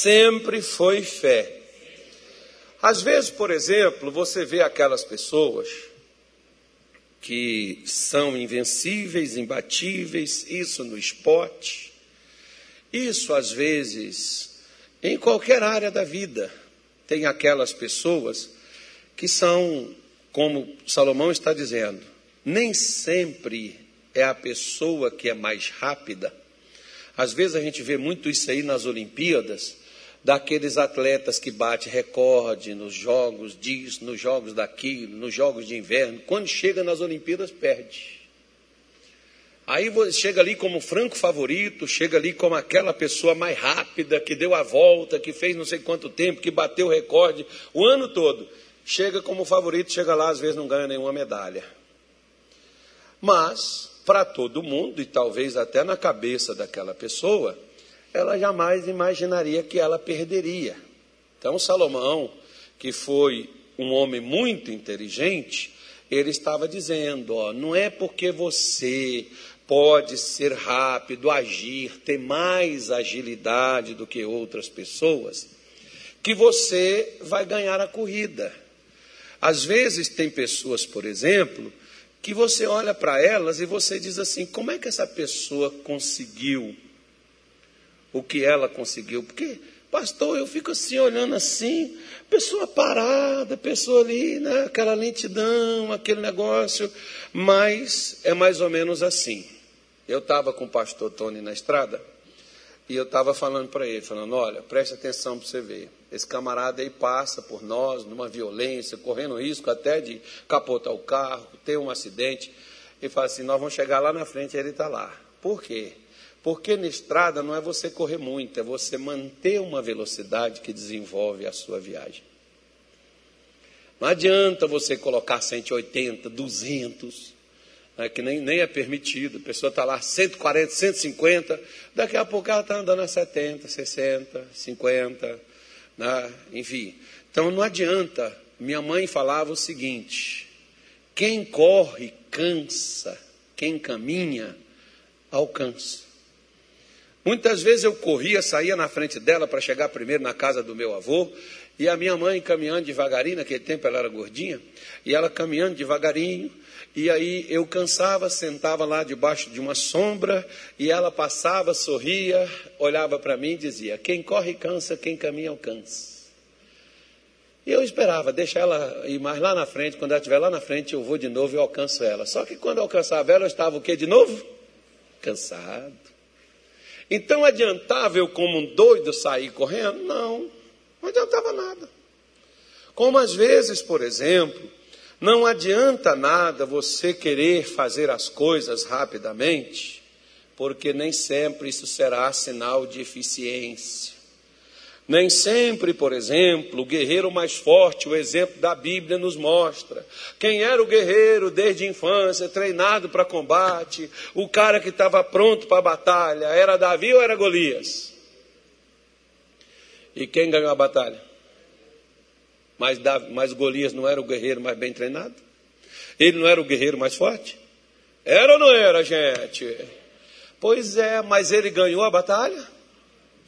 sempre foi fé. Às vezes, por exemplo, você vê aquelas pessoas que são invencíveis, imbatíveis, isso no esporte, isso às vezes em qualquer área da vida. Tem aquelas pessoas que são, como Salomão está dizendo, nem sempre é a pessoa que é mais rápida. Às vezes a gente vê muito isso aí nas Olimpíadas, daqueles atletas que bate recorde nos jogos disso, nos jogos daquilo, nos jogos de inverno. Quando chega nas Olimpíadas, perde. Aí chega ali como franco favorito, chega ali como aquela pessoa mais rápida, que deu a volta, que fez não sei quanto tempo, que bateu recorde o ano todo. Chega como favorito, chega lá, às vezes não ganha nenhuma medalha. Mas, para todo mundo, e talvez até na cabeça daquela pessoa, ela jamais imaginaria que ela perderia. Então, Salomão, que foi um homem muito inteligente, ele estava dizendo: ó, não é porque você pode ser rápido, agir, ter mais agilidade do que outras pessoas, que você vai ganhar a corrida. Às vezes tem pessoas, por exemplo, que você olha para elas e você diz assim: como é que essa pessoa conseguiu o que ela conseguiu. Porque, pastor, eu fico assim, olhando assim, pessoa parada, pessoa ali, né, aquela lentidão, aquele negócio, mas é mais ou menos assim. Eu estava com o pastor Tony na estrada e eu estava falando para ele, falando, olha, preste atenção para você ver. Esse camarada aí passa por nós numa violência, correndo risco até de capotar o carro, ter um acidente. E fala assim, nós vamos chegar lá na frente e ele está lá. Por quê? Porque na estrada não é você correr muito, é você manter uma velocidade que desenvolve a sua viagem. Não adianta você colocar 180, 200, né, que nem, nem é permitido. A pessoa está lá 140, 150, daqui a pouco ela está andando a 70, 60, 50, né, enfim. Então não adianta. Minha mãe falava o seguinte: quem corre cansa, quem caminha alcança. Muitas vezes eu corria, saía na frente dela para chegar primeiro na casa do meu avô, e a minha mãe caminhando devagarinho, naquele tempo ela era gordinha, e ela caminhando devagarinho, e aí eu cansava, sentava lá debaixo de uma sombra, e ela passava, sorria, olhava para mim e dizia: Quem corre cansa, quem caminha alcança. E eu esperava, deixa ela ir mais lá na frente, quando ela estiver lá na frente, eu vou de novo e alcanço ela. Só que quando eu alcançava ela, eu estava o quê de novo? Cansado. Então adiantava eu, como um doido, sair correndo? Não, não adiantava nada. Como às vezes, por exemplo, não adianta nada você querer fazer as coisas rapidamente, porque nem sempre isso será sinal de eficiência. Nem sempre, por exemplo, o guerreiro mais forte, o exemplo da Bíblia nos mostra. Quem era o guerreiro desde a infância, treinado para combate, o cara que estava pronto para a batalha, era Davi ou era Golias? E quem ganhou a batalha? Mas, Davi, mas Golias não era o guerreiro mais bem treinado? Ele não era o guerreiro mais forte? Era ou não era, gente? Pois é, mas ele ganhou a batalha?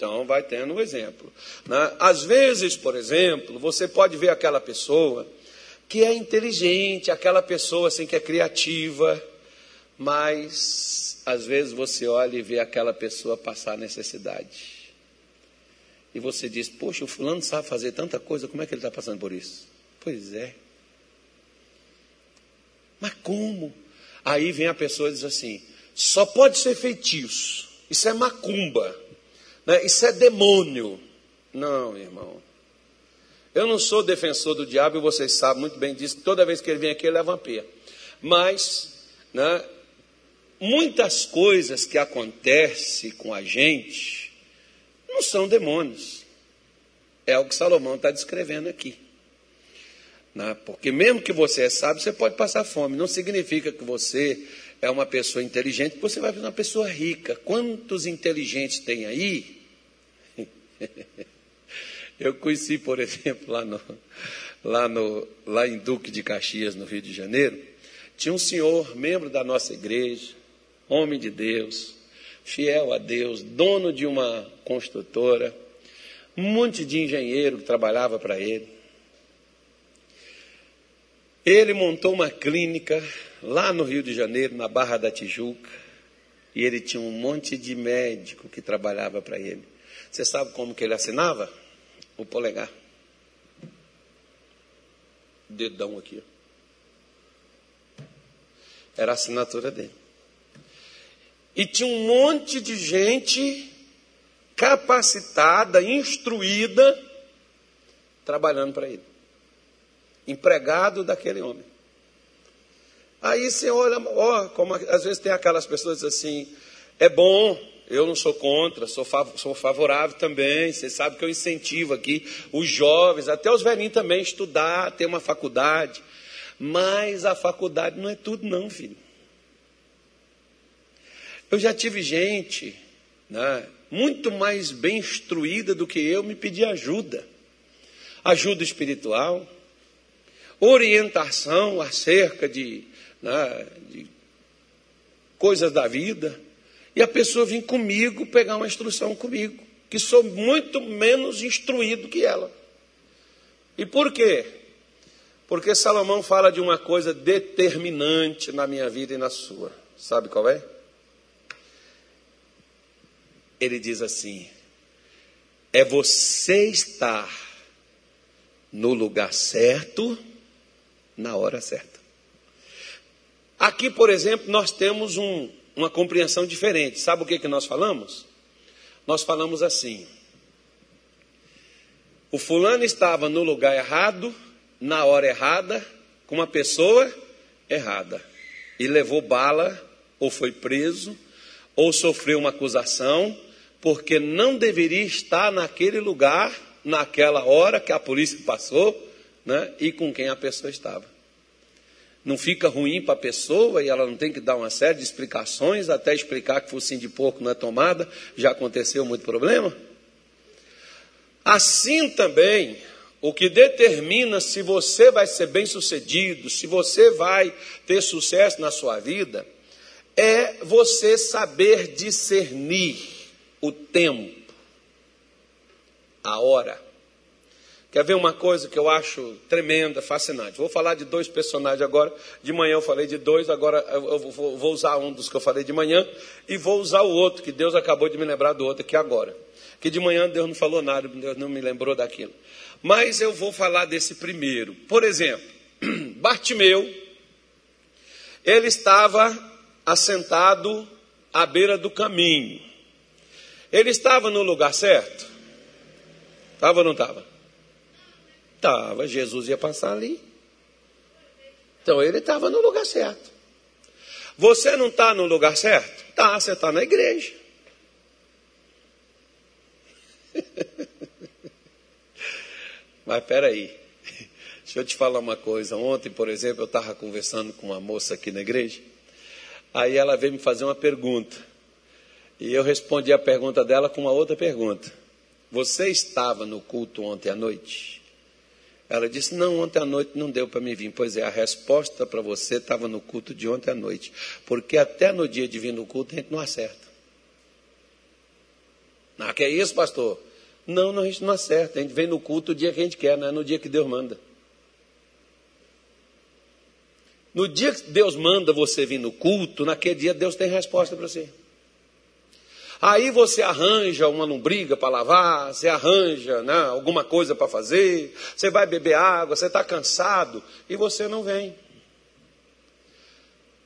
Então, vai tendo um exemplo. Né? Às vezes, por exemplo, você pode ver aquela pessoa que é inteligente, aquela pessoa assim que é criativa, mas às vezes você olha e vê aquela pessoa passar necessidade. E você diz: Poxa, o fulano sabe fazer tanta coisa, como é que ele está passando por isso? Pois é. Mas como? Aí vem a pessoa e diz assim: só pode ser feitiço, isso é macumba. Né? Isso é demônio. Não, irmão. Eu não sou defensor do diabo e vocês sabem muito bem disso. Toda vez que ele vem aqui, ele uma pia. Mas, né, muitas coisas que acontecem com a gente não são demônios. É o que Salomão está descrevendo aqui. Né? Porque mesmo que você é sábio, você pode passar fome. Não significa que você é uma pessoa inteligente, você vai ser uma pessoa rica. Quantos inteligentes tem aí? Eu conheci, por exemplo, lá, no, lá, no, lá em Duque de Caxias, no Rio de Janeiro, tinha um senhor, membro da nossa igreja, homem de Deus, fiel a Deus, dono de uma construtora, um monte de engenheiro que trabalhava para ele. Ele montou uma clínica lá no Rio de Janeiro, na Barra da Tijuca, e ele tinha um monte de médico que trabalhava para ele. Você sabe como que ele assinava? O polegar. Dedão aqui. Era a assinatura dele. E tinha um monte de gente capacitada, instruída, trabalhando para ele. Empregado daquele homem. Aí você olha, ó, como às vezes tem aquelas pessoas assim, é bom, eu não sou contra, sou, fav sou favorável também. Você sabe que eu incentivo aqui os jovens, até os velhinhos também, estudar, ter uma faculdade. Mas a faculdade não é tudo, não, filho. Eu já tive gente né, muito mais bem instruída do que eu me pedir ajuda. Ajuda espiritual, orientação acerca de, né, de coisas da vida. E a pessoa vem comigo pegar uma instrução comigo, que sou muito menos instruído que ela. E por quê? Porque Salomão fala de uma coisa determinante na minha vida e na sua. Sabe qual é? ele diz assim: é você estar no lugar certo, na hora certa. Aqui, por exemplo, nós temos um, uma compreensão diferente. Sabe o que, que nós falamos? Nós falamos assim: o fulano estava no lugar errado, na hora errada, com uma pessoa errada, e levou bala, ou foi preso, ou sofreu uma acusação, porque não deveria estar naquele lugar, naquela hora que a polícia passou, né, e com quem a pessoa estava. Não fica ruim para a pessoa e ela não tem que dar uma série de explicações até explicar que focinho de porco não é tomada, já aconteceu muito problema? Assim também, o que determina se você vai ser bem sucedido, se você vai ter sucesso na sua vida, é você saber discernir o tempo, a hora. Quer ver uma coisa que eu acho tremenda, fascinante? Vou falar de dois personagens agora. De manhã eu falei de dois, agora eu vou usar um dos que eu falei de manhã e vou usar o outro, que Deus acabou de me lembrar do outro aqui agora. Que de manhã Deus não falou nada, Deus não me lembrou daquilo. Mas eu vou falar desse primeiro. Por exemplo, Bartimeu, ele estava assentado à beira do caminho. Ele estava no lugar certo? Estava ou não estava? Estava, Jesus ia passar ali. Então ele estava no lugar certo. Você não está no lugar certo? Tá, você está na igreja. Mas peraí, deixa eu te falar uma coisa. Ontem, por exemplo, eu estava conversando com uma moça aqui na igreja. Aí ela veio me fazer uma pergunta. E eu respondi a pergunta dela com uma outra pergunta. Você estava no culto ontem à noite? Ela disse: Não, ontem à noite não deu para me vir. Pois é, a resposta para você estava no culto de ontem à noite. Porque até no dia de vir no culto a gente não acerta. Ah, que é isso, pastor? Não, não, a gente não acerta. A gente vem no culto o dia que a gente quer, não é no dia que Deus manda. No dia que Deus manda você vir no culto, naquele dia Deus tem resposta para você. Aí você arranja uma lombriga para lavar, você arranja né, alguma coisa para fazer, você vai beber água, você está cansado e você não vem.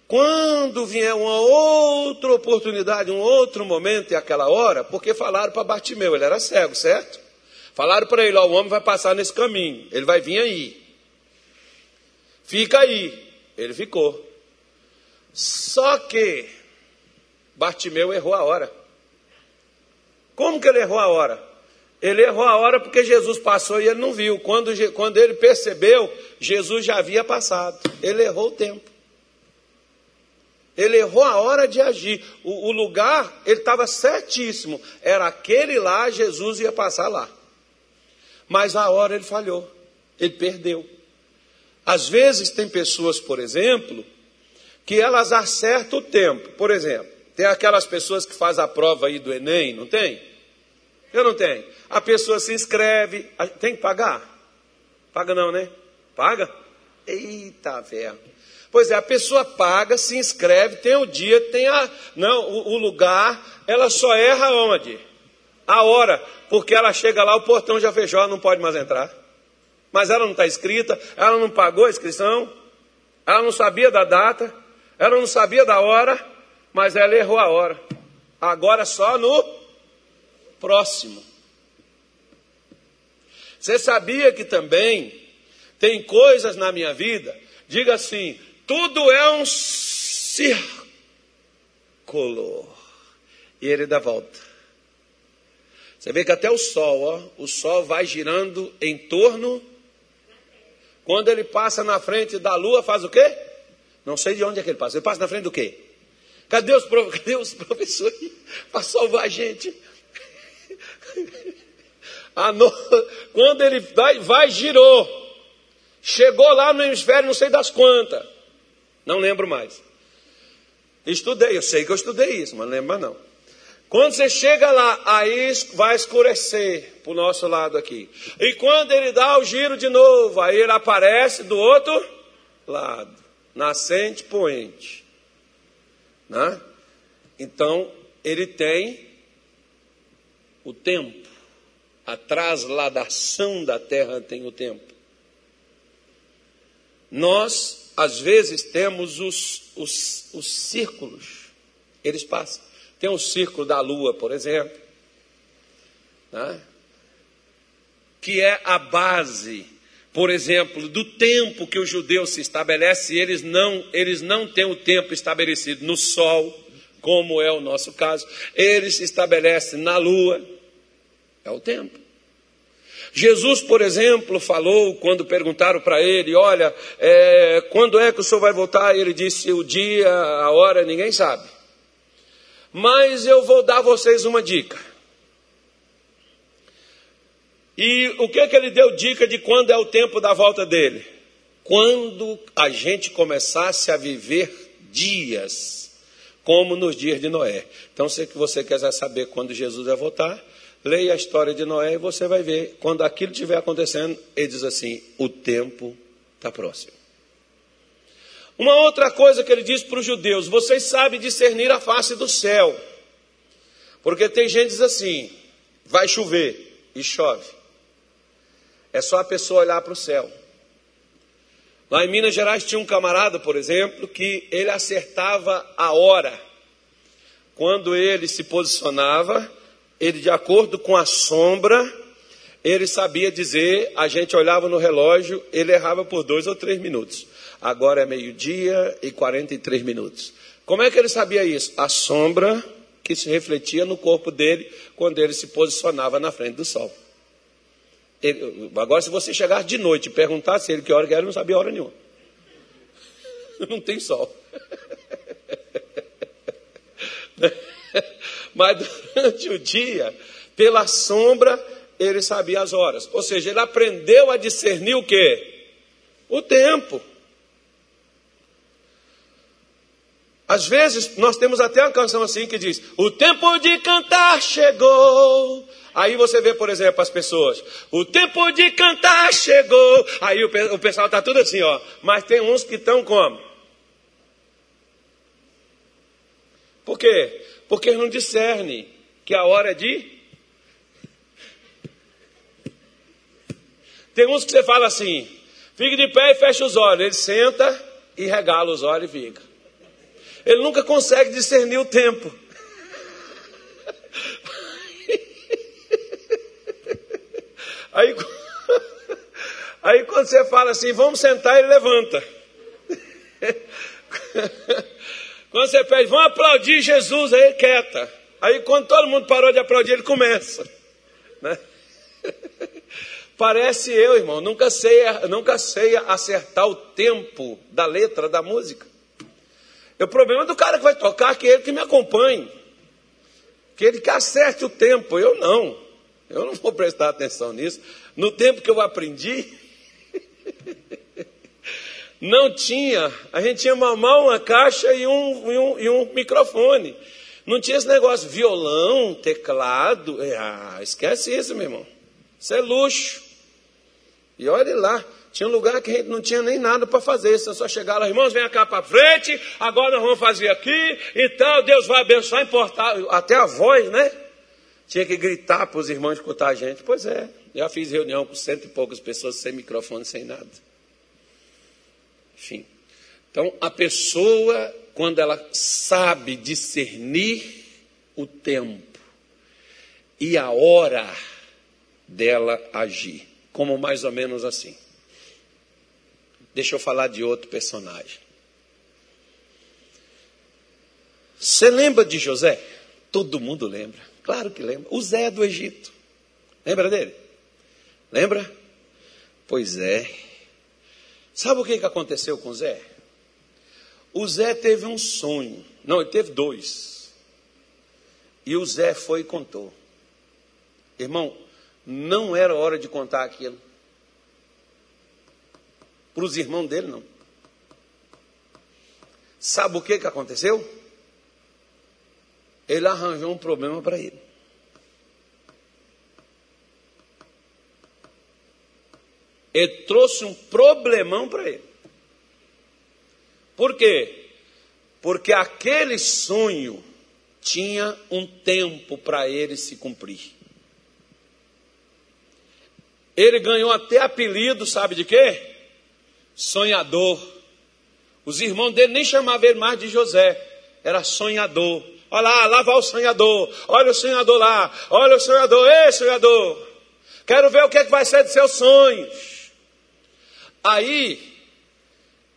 Quando vier uma outra oportunidade, um outro momento e aquela hora, porque falaram para Bartimeu, ele era cego, certo? Falaram para ele, ó, o homem vai passar nesse caminho, ele vai vir aí. Fica aí. Ele ficou. Só que Bartimeu errou a hora. Como que ele errou a hora? Ele errou a hora porque Jesus passou e ele não viu. Quando, quando ele percebeu, Jesus já havia passado. Ele errou o tempo. Ele errou a hora de agir. O, o lugar, ele estava certíssimo. Era aquele lá, Jesus ia passar lá. Mas a hora ele falhou. Ele perdeu. Às vezes tem pessoas, por exemplo, que elas acertam o tempo. Por exemplo, tem aquelas pessoas que fazem a prova aí do Enem, não tem? Eu não tenho. A pessoa se inscreve, tem que pagar? Paga não, né? Paga? Eita, velho. Pois é, a pessoa paga, se inscreve, tem o dia, tem a. Não, o, o lugar, ela só erra onde? A hora, porque ela chega lá, o portão já fechou, ela não pode mais entrar. Mas ela não está inscrita, ela não pagou a inscrição, ela não sabia da data, ela não sabia da hora, mas ela errou a hora. Agora só no próximo. Você sabia que também tem coisas na minha vida, diga assim, tudo é um círculo. E ele dá volta. Você vê que até o sol, ó, o sol vai girando em torno. Quando ele passa na frente da lua, faz o quê? Não sei de onde é que ele passa. Ele passa na frente do quê? Cadê os, cadê os professores para salvar a gente? No... Quando ele vai, vai, girou. Chegou lá no hemisfério, não sei das quantas. Não lembro mais. Estudei, eu sei que eu estudei isso, mas não lembro mais não. Quando você chega lá, aí vai escurecer para o nosso lado aqui. E quando ele dá o giro de novo, aí ele aparece do outro lado. Nascente, poente. Né? Então, ele tem o tempo. A trasladação da terra tem o tempo. Nós às vezes temos os, os, os círculos, eles passam. Tem o círculo da lua, por exemplo, né? que é a base, por exemplo, do tempo que o judeu se estabelece, eles não, eles não têm o tempo estabelecido no sol, como é o nosso caso, eles se estabelecem na lua, é o tempo. Jesus, por exemplo, falou quando perguntaram para ele: Olha, é, quando é que o senhor vai voltar? Ele disse: O dia, a hora, ninguém sabe. Mas eu vou dar a vocês uma dica. E o que é que ele deu dica de quando é o tempo da volta dele? Quando a gente começasse a viver dias, como nos dias de Noé. Então, se você quiser saber quando Jesus vai voltar, Leia a história de Noé e você vai ver, quando aquilo estiver acontecendo, ele diz assim: o tempo está próximo. Uma outra coisa que ele diz para os judeus: vocês sabem discernir a face do céu. Porque tem gente que diz assim: vai chover e chove. É só a pessoa olhar para o céu. Lá em Minas Gerais tinha um camarada, por exemplo, que ele acertava a hora. Quando ele se posicionava, ele, de acordo com a sombra, ele sabia dizer, a gente olhava no relógio, ele errava por dois ou três minutos. Agora é meio-dia e 43 minutos. Como é que ele sabia isso? A sombra que se refletia no corpo dele quando ele se posicionava na frente do sol. Agora, se você chegar de noite e perguntasse ele que hora que era, ele não sabia hora nenhuma. Não tem sol. Mas durante o dia, pela sombra, ele sabia as horas. Ou seja, ele aprendeu a discernir o que? O tempo. Às vezes, nós temos até uma canção assim que diz: O tempo de cantar chegou. Aí você vê, por exemplo, as pessoas: O tempo de cantar chegou. Aí o, o pessoal está tudo assim, ó. Mas tem uns que estão como? Por quê? Porque não discernem que a hora é de. Tem uns que você fala assim: fique de pé e fecha os olhos. Ele senta e regala os olhos e fica. Ele nunca consegue discernir o tempo. Aí, aí quando você fala assim, vamos sentar, ele levanta. Quando você pede, vamos aplaudir Jesus, aí quieta. Aí quando todo mundo parou de aplaudir, ele começa. Né? Parece eu, irmão, nunca sei, nunca sei acertar o tempo da letra da música. O problema do cara que vai tocar é que ele que me acompanhe. Que ele que acerte o tempo, eu não. Eu não vou prestar atenção nisso. No tempo que eu aprendi, não tinha, a gente tinha mal uma caixa e um, e um, e um microfone. Não tinha esse negócio, violão, teclado. Ah, esquece isso, meu irmão. Isso é luxo. E olhe lá, tinha um lugar que a gente não tinha nem nada para fazer. Você só chegar lá, irmãos, vem cá para frente, agora nós vamos fazer aqui e tal, Deus vai abençoar, importar. Até a voz, né? Tinha que gritar para os irmãos escutar a gente. Pois é, já fiz reunião com cento e poucas pessoas sem microfone, sem nada. Enfim. Então, a pessoa, quando ela sabe discernir o tempo e a hora dela agir, como mais ou menos assim. Deixa eu falar de outro personagem. Você lembra de José? Todo mundo lembra. Claro que lembra. O Zé do Egito. Lembra dele? Lembra? Pois é. Sabe o que aconteceu com o Zé? O Zé teve um sonho. Não, ele teve dois. E o Zé foi e contou. Irmão, não era hora de contar aquilo. Para os irmãos dele, não. Sabe o que, que aconteceu? Ele arranjou um problema para ele. Ele trouxe um problemão para ele. Por quê? Porque aquele sonho tinha um tempo para ele se cumprir. Ele ganhou até apelido, sabe de quê? Sonhador. Os irmãos dele nem chamavam ele mais de José, era sonhador. Olha lá, lá vai o sonhador. Olha o sonhador lá. Olha o sonhador. Ei, sonhador. Quero ver o que, é que vai ser de seus sonhos. Aí,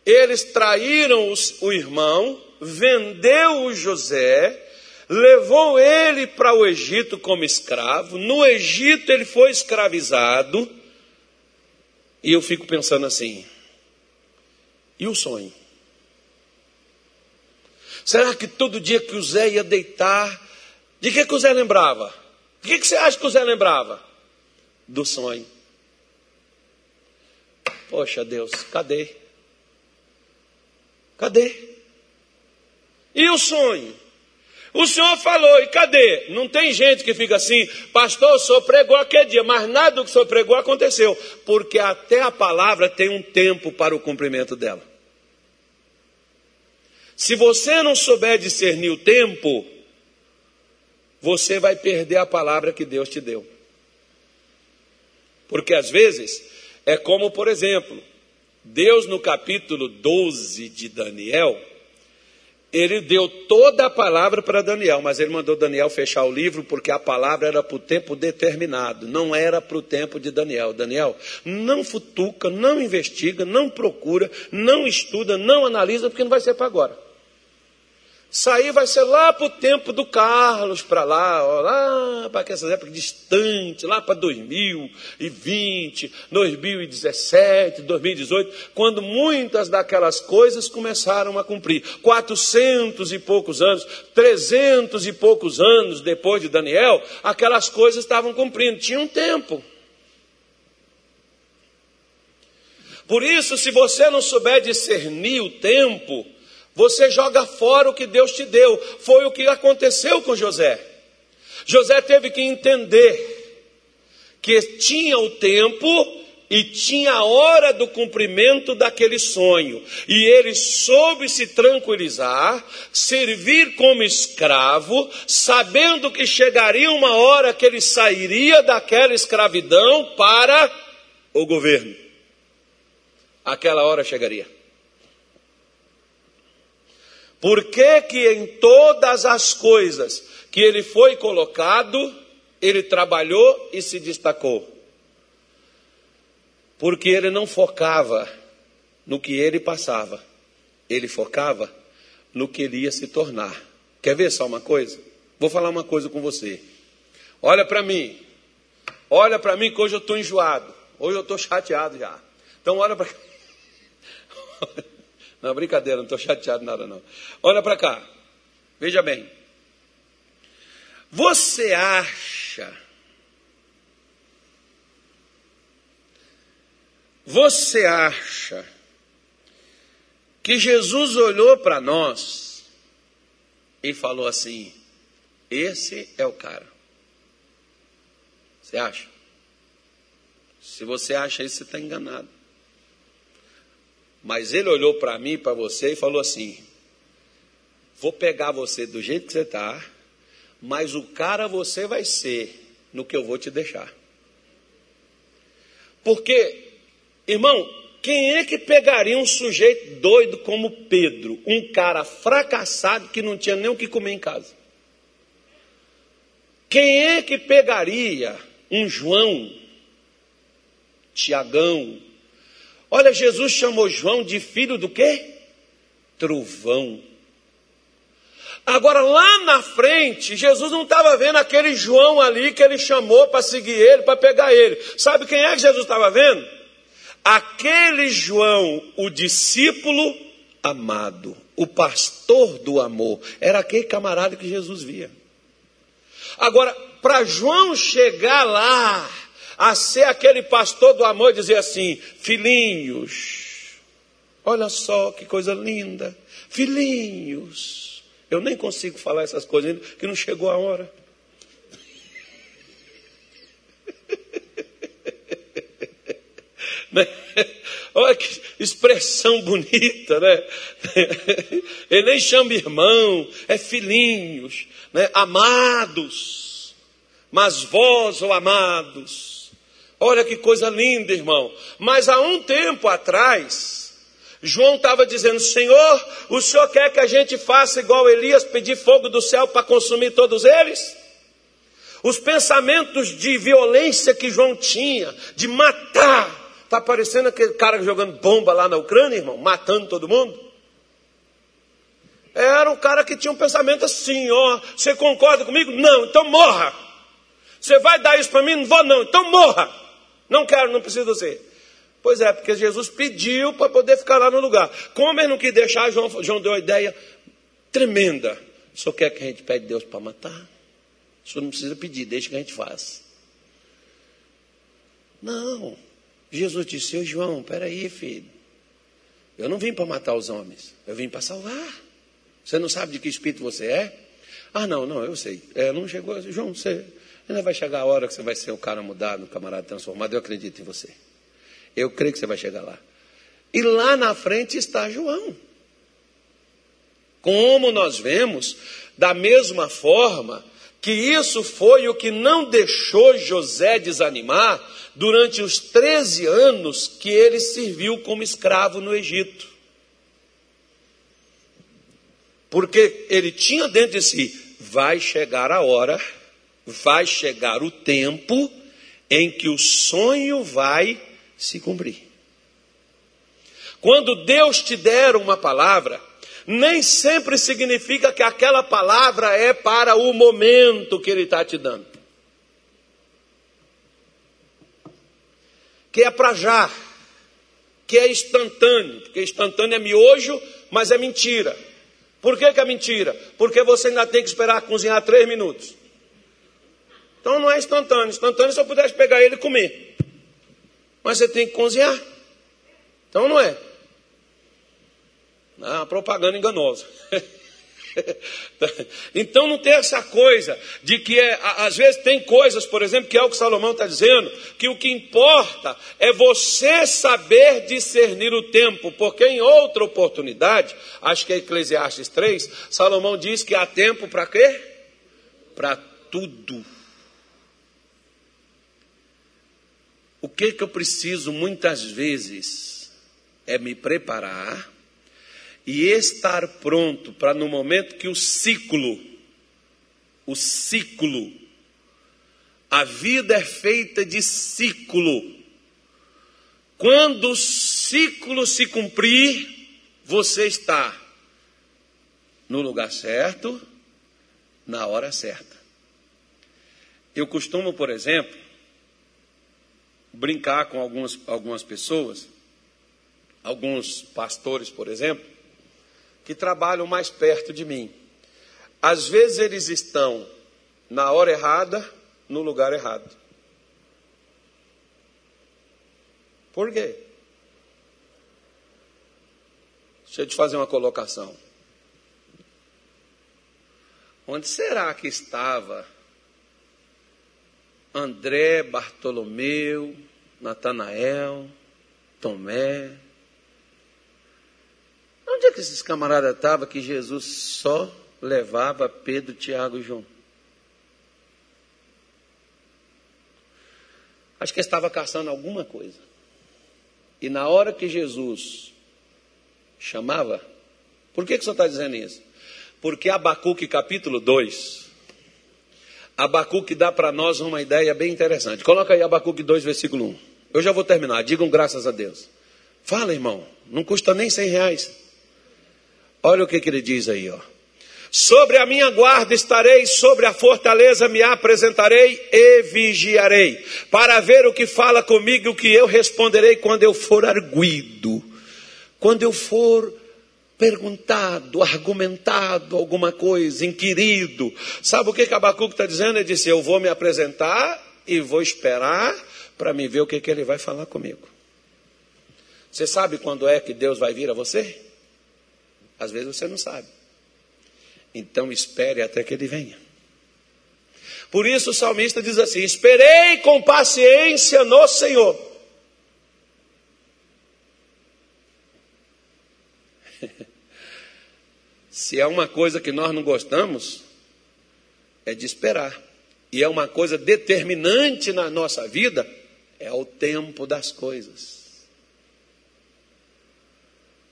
eles traíram os, o irmão, vendeu o José, levou ele para o Egito como escravo. No Egito ele foi escravizado. E eu fico pensando assim: e o sonho? Será que todo dia que o Zé ia deitar, de que, que o Zé lembrava? De que, que você acha que o Zé lembrava? Do sonho. Poxa Deus, cadê? Cadê? E o sonho? O senhor falou, e cadê? Não tem gente que fica assim, pastor, o senhor pregou aquele dia, mas nada do que o senhor pregou aconteceu, porque até a palavra tem um tempo para o cumprimento dela. Se você não souber discernir o tempo, você vai perder a palavra que Deus te deu. Porque às vezes é como, por exemplo, Deus no capítulo 12 de Daniel, ele deu toda a palavra para Daniel, mas ele mandou Daniel fechar o livro porque a palavra era para o tempo determinado, não era para o tempo de Daniel. Daniel, não futuca, não investiga, não procura, não estuda, não analisa, porque não vai ser para agora. Sair vai ser lá para o tempo do Carlos, para lá, ó, lá para essas épocas distantes, lá para 2020, 2017, 2018, quando muitas daquelas coisas começaram a cumprir. 400 e poucos anos, 300 e poucos anos depois de Daniel, aquelas coisas estavam cumprindo, tinha um tempo. Por isso, se você não souber discernir o tempo, você joga fora o que Deus te deu. Foi o que aconteceu com José. José teve que entender que tinha o tempo e tinha a hora do cumprimento daquele sonho. E ele soube se tranquilizar, servir como escravo, sabendo que chegaria uma hora que ele sairia daquela escravidão para o governo. Aquela hora chegaria. Por que que em todas as coisas que ele foi colocado, ele trabalhou e se destacou? Porque ele não focava no que ele passava, ele focava no que ele ia se tornar. Quer ver só uma coisa? Vou falar uma coisa com você. Olha para mim. Olha para mim que hoje eu estou enjoado. Hoje eu estou chateado já. Então olha para Não, brincadeira, não estou chateado nada não. Olha para cá. Veja bem. Você acha Você acha que Jesus olhou para nós e falou assim: esse é o cara. Você acha? Se você acha isso, você está enganado. Mas ele olhou para mim, para você e falou assim: Vou pegar você do jeito que você está, mas o cara você vai ser no que eu vou te deixar. Porque, irmão, quem é que pegaria um sujeito doido como Pedro, um cara fracassado que não tinha nem o que comer em casa? Quem é que pegaria um João, Tiagão? Olha, Jesus chamou João de filho do quê? Trovão. Agora, lá na frente, Jesus não estava vendo aquele João ali que ele chamou para seguir ele, para pegar ele. Sabe quem é que Jesus estava vendo? Aquele João, o discípulo amado, o pastor do amor. Era aquele camarada que Jesus via. Agora, para João chegar lá, a ser aquele pastor do amor e dizer assim: filhinhos, olha só que coisa linda, filhinhos eu nem consigo falar essas coisas ainda, que não chegou a hora. Né? Olha que expressão bonita, né? Ele nem chama irmão, é filhinhos, né? amados, mas vós, ou amados. Olha que coisa linda, irmão. Mas há um tempo atrás, João estava dizendo: Senhor, o senhor quer que a gente faça igual Elias, pedir fogo do céu para consumir todos eles? Os pensamentos de violência que João tinha, de matar, está parecendo aquele cara jogando bomba lá na Ucrânia, irmão, matando todo mundo. Era um cara que tinha um pensamento assim: ó, você concorda comigo? Não, então morra. Você vai dar isso para mim? Não vou, não, então morra. Não quero, não preciso ser. Pois é, porque Jesus pediu para poder ficar lá no lugar. Como ele não quis deixar, João, João deu uma ideia tremenda. Senhor quer que a gente pede Deus para matar? Senhor não precisa pedir, deixa que a gente faz. Não. Jesus disse, seu João, peraí, filho. Eu não vim para matar os homens, eu vim para salvar. Você não sabe de que espírito você é? Ah, não, não, eu sei. É, não chegou. João, você ainda vai chegar a hora que você vai ser o cara mudado, o camarada transformado. Eu acredito em você. Eu creio que você vai chegar lá. E lá na frente está João. Como nós vemos, da mesma forma que isso foi o que não deixou José desanimar durante os 13 anos que ele serviu como escravo no Egito. Porque ele tinha dentro de si: vai chegar a hora, vai chegar o tempo em que o sonho vai se cumprir. Quando Deus te der uma palavra, nem sempre significa que aquela palavra é para o momento que Ele está te dando. Que é para já, que é instantâneo, porque instantâneo é miojo, mas é mentira. Por que, que é mentira? Porque você ainda tem que esperar cozinhar três minutos. Então não é instantâneo. Instantâneo se eu pudesse pegar ele e comer mas você tem que cozinhar. Então não é. Ah, propaganda enganosa. então não tem essa coisa de que é, às vezes tem coisas, por exemplo, que é o que Salomão está dizendo, que o que importa é você saber discernir o tempo, porque em outra oportunidade, acho que é Eclesiastes 3, Salomão diz que há tempo para quê? Para tudo. O que, que eu preciso muitas vezes é me preparar e estar pronto para no momento que o ciclo, o ciclo, a vida é feita de ciclo. Quando o ciclo se cumprir, você está no lugar certo, na hora certa. Eu costumo, por exemplo, brincar com algumas, algumas pessoas, alguns pastores, por exemplo, que trabalham mais perto de mim. Às vezes eles estão na hora errada, no lugar errado. Por quê? Deixa eu te fazer uma colocação. Onde será que estava André, Bartolomeu, Natanael, Tomé? Onde é que esses camaradas estavam que Jesus só levava Pedro, Tiago e João? Acho que estava caçando alguma coisa. E na hora que Jesus chamava, por que, que o senhor está dizendo isso? Porque Abacuque capítulo 2, Abacuque dá para nós uma ideia bem interessante. Coloca aí Abacuque 2, versículo 1. Eu já vou terminar, digam graças a Deus. Fala, irmão, não custa nem 100 reais. Olha o que, que ele diz aí, ó. Sobre a minha guarda estarei, sobre a fortaleza me apresentarei e vigiarei, para ver o que fala comigo e o que eu responderei quando eu for arguído, quando eu for perguntado, argumentado alguma coisa, inquirido. Sabe o que, que Abacuque está dizendo? Ele disse: Eu vou me apresentar e vou esperar para me ver o que, que ele vai falar comigo. Você sabe quando é que Deus vai vir a você? Às vezes você não sabe. Então espere até que ele venha. Por isso o salmista diz assim: Esperei com paciência no Senhor. Se é uma coisa que nós não gostamos, é de esperar. E é uma coisa determinante na nossa vida, é o tempo das coisas.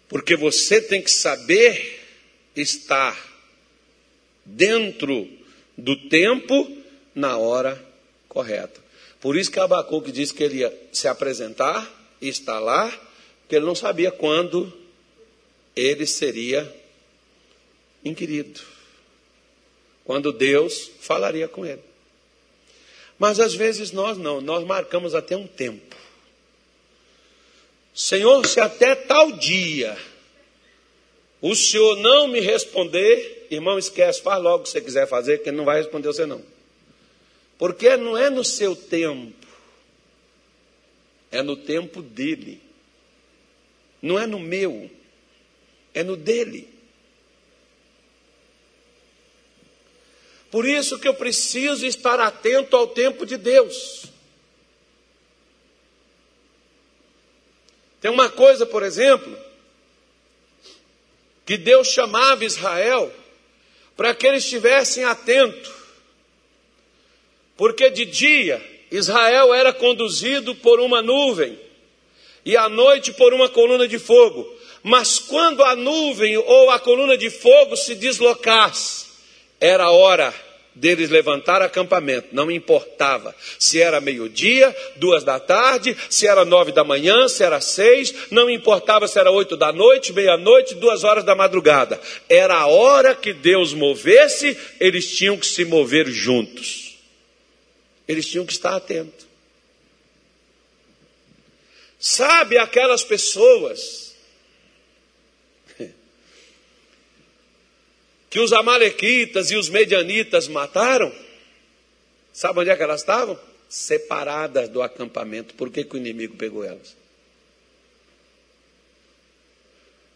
Porque você tem que saber estar dentro do tempo, na hora correta. Por isso que Abacuque disse que ele ia se apresentar estar lá, porque ele não sabia quando ele seria inquirido. Quando Deus falaria com ele. Mas às vezes nós não, nós marcamos até um tempo. Senhor, se até tal dia o senhor não me responder, irmão, esquece, faz logo o que você quiser fazer, que ele não vai responder você não. Porque não é no seu tempo, é no tempo dele. Não é no meu, é no dele. Por isso que eu preciso estar atento ao tempo de Deus. Tem uma coisa, por exemplo, que Deus chamava Israel para que eles estivessem atentos, porque de dia Israel era conduzido por uma nuvem e à noite por uma coluna de fogo, mas quando a nuvem ou a coluna de fogo se deslocasse, era hora deles levantar acampamento, não importava se era meio-dia, duas da tarde, se era nove da manhã, se era seis, não importava se era oito da noite, meia-noite, duas horas da madrugada. Era a hora que Deus movesse, eles tinham que se mover juntos. Eles tinham que estar atentos. Sabe aquelas pessoas que os amalequitas e os medianitas mataram, sabe onde é que elas estavam? Separadas do acampamento. Por que, que o inimigo pegou elas?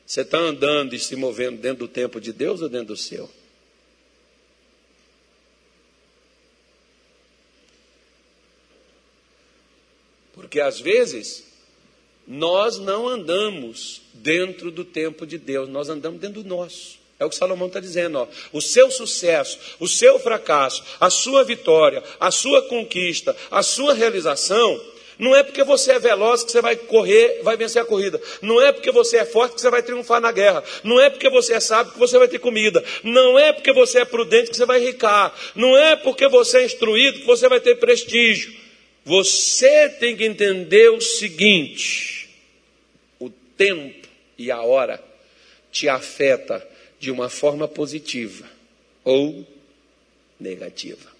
Você está andando e se movendo dentro do tempo de Deus ou dentro do seu? Porque às vezes nós não andamos dentro do tempo de Deus, nós andamos dentro do nosso. É o que Salomão está dizendo. Ó. O seu sucesso, o seu fracasso, a sua vitória, a sua conquista, a sua realização, não é porque você é veloz que você vai correr, vai vencer a corrida. Não é porque você é forte que você vai triunfar na guerra. Não é porque você é sábio que você vai ter comida. Não é porque você é prudente que você vai ricar. Não é porque você é instruído que você vai ter prestígio. Você tem que entender o seguinte: o tempo e a hora te afeta de uma forma positiva ou negativa.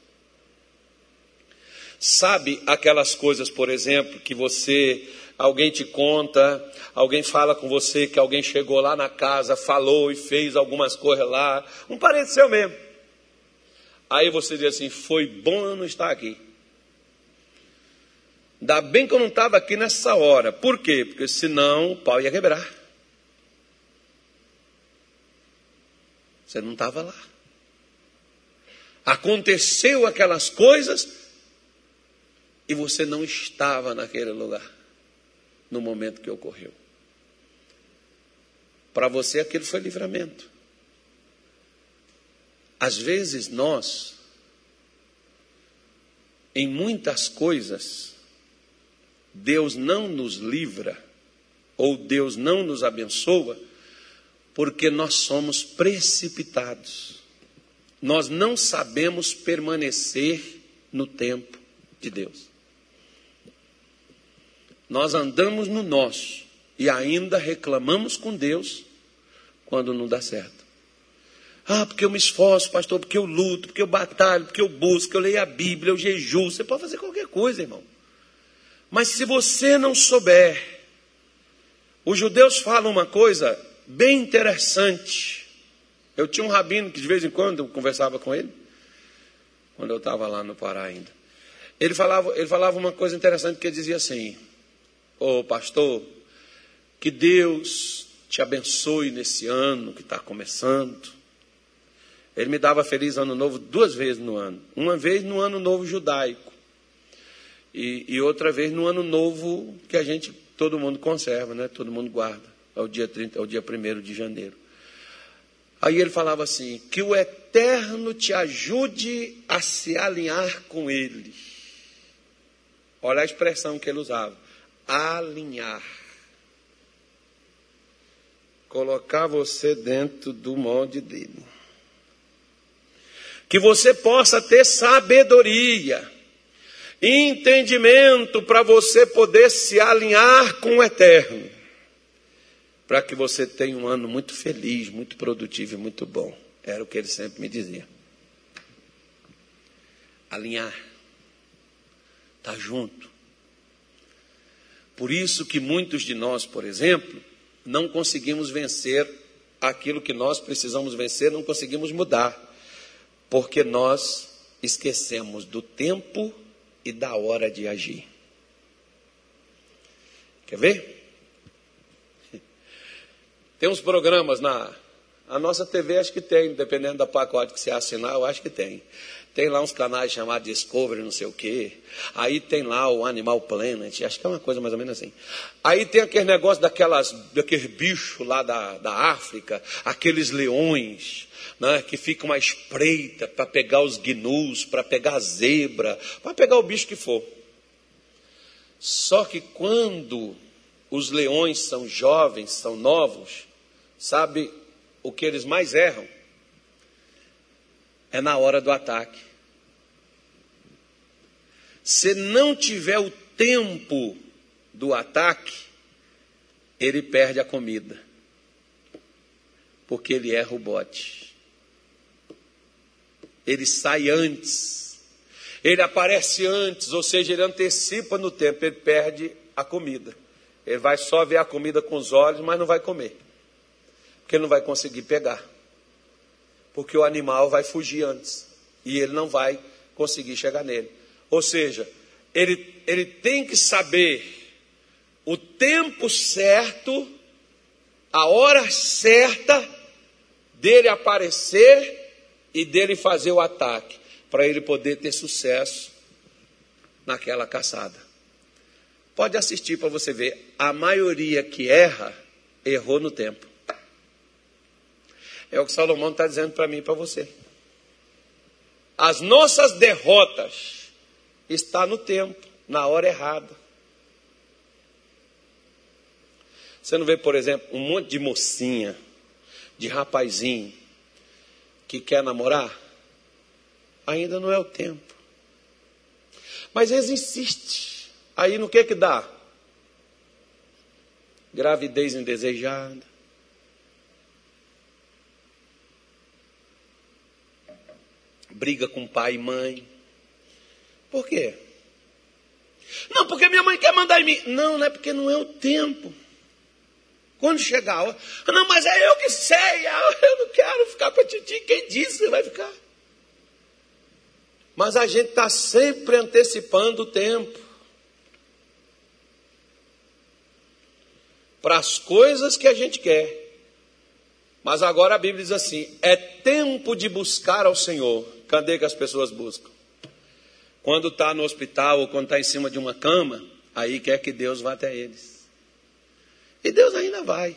Sabe aquelas coisas, por exemplo, que você, alguém te conta, alguém fala com você que alguém chegou lá na casa, falou e fez algumas coisas lá, um parente seu mesmo. Aí você diz assim: foi bom eu não estar aqui. Ainda bem que eu não estava aqui nessa hora. Por quê? Porque senão o pau ia quebrar. Você não estava lá. Aconteceu aquelas coisas e você não estava naquele lugar no momento que ocorreu. Para você aquilo foi livramento. Às vezes nós, em muitas coisas, Deus não nos livra ou Deus não nos abençoa porque nós somos precipitados. Nós não sabemos permanecer no tempo de Deus. Nós andamos no nosso e ainda reclamamos com Deus quando não dá certo. Ah, porque eu me esforço, pastor, porque eu luto, porque eu batalho, porque eu busco, eu leio a Bíblia, eu jejuo. Você pode fazer qualquer coisa, irmão. Mas se você não souber, os judeus falam uma coisa bem interessante. Eu tinha um rabino que de vez em quando eu conversava com ele, quando eu estava lá no Pará ainda. Ele falava, ele falava uma coisa interessante que ele dizia assim: Ô oh, pastor, que Deus te abençoe nesse ano que está começando. Ele me dava feliz ano novo duas vezes no ano. Uma vez no ano novo judaico. E, e outra vez no ano novo que a gente, todo mundo conserva, né? Todo mundo guarda. Ao dia, 30, ao dia 1 de janeiro. Aí ele falava assim: que o eterno te ajude a se alinhar com ele. Olha a expressão que ele usava: alinhar colocar você dentro do molde dele. Que você possa ter sabedoria, entendimento para você poder se alinhar com o eterno. Para que você tenha um ano muito feliz, muito produtivo e muito bom. Era o que ele sempre me dizia. Alinhar. Estar tá junto. Por isso que muitos de nós, por exemplo, não conseguimos vencer aquilo que nós precisamos vencer, não conseguimos mudar, porque nós esquecemos do tempo e da hora de agir. Quer ver? Tem uns programas na a nossa TV acho que tem, dependendo da pacote que você assinar, eu acho que tem. Tem lá uns canais chamados Discovery, não sei o quê. Aí tem lá o Animal Planet, acho que é uma coisa mais ou menos assim. Aí tem aquele negócio daquelas, daqueles bichos lá da, da África, aqueles leões, né, que ficam à espreita para pegar os gnus, para pegar a zebra, para pegar o bicho que for. Só que quando os leões são jovens, são novos, sabe o que eles mais erram? é na hora do ataque. Se não tiver o tempo do ataque, ele perde a comida. Porque ele erra o bote. Ele sai antes. Ele aparece antes, ou seja, ele antecipa no tempo, ele perde a comida. Ele vai só ver a comida com os olhos, mas não vai comer. Porque ele não vai conseguir pegar porque o animal vai fugir antes e ele não vai conseguir chegar nele. Ou seja, ele, ele tem que saber o tempo certo, a hora certa dele aparecer e dele fazer o ataque, para ele poder ter sucesso naquela caçada. Pode assistir para você ver, a maioria que erra, errou no tempo. É o que Salomão está dizendo para mim e para você. As nossas derrotas está no tempo, na hora errada. Você não vê, por exemplo, um monte de mocinha, de rapazinho que quer namorar? Ainda não é o tempo. Mas eles insistem. Aí no que que dá? Gravidez indesejada briga com pai e mãe. Por quê? Não, porque minha mãe quer mandar em mim. Não, não é porque não é o tempo. Quando chegar, não, mas é eu que sei, eu não quero ficar para titi. Quem disse que vai ficar? Mas a gente está sempre antecipando o tempo. Para as coisas que a gente quer. Mas agora a Bíblia diz assim: é tempo de buscar ao Senhor Cadê que as pessoas buscam? Quando está no hospital ou quando está em cima de uma cama, aí quer que Deus vá até eles. E Deus ainda vai.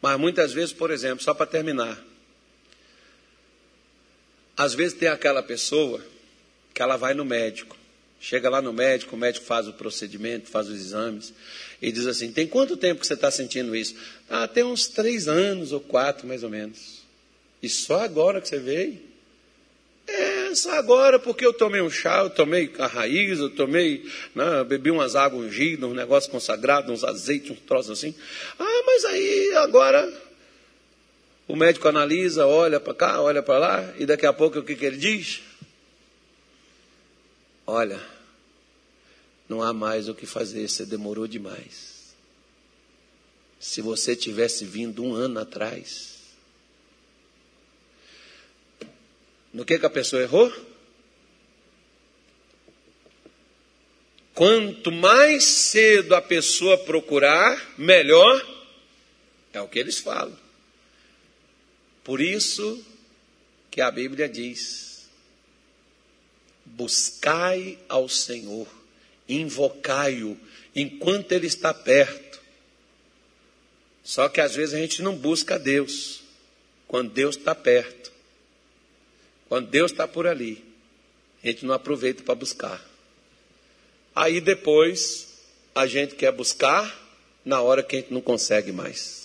Mas muitas vezes, por exemplo, só para terminar, às vezes tem aquela pessoa que ela vai no médico. Chega lá no médico, o médico faz o procedimento, faz os exames, e diz assim: tem quanto tempo que você está sentindo isso? Ah, tem uns três anos ou quatro, mais ou menos. E só agora que você veio? É, só agora porque eu tomei um chá, eu tomei a raiz, eu tomei, né, bebi umas águas ungidas, um negócio consagrado, uns azeites, uns troços assim. Ah, mas aí agora o médico analisa, olha para cá, olha para lá, e daqui a pouco o que, que ele diz? Olha, não há mais o que fazer, você demorou demais. Se você tivesse vindo um ano atrás, no que, que a pessoa errou? Quanto mais cedo a pessoa procurar, melhor é o que eles falam. Por isso que a Bíblia diz: buscai ao Senhor, invocai-o enquanto Ele está perto. Só que às vezes a gente não busca Deus quando Deus está perto. Quando Deus está por ali, a gente não aproveita para buscar. Aí depois a gente quer buscar na hora que a gente não consegue mais.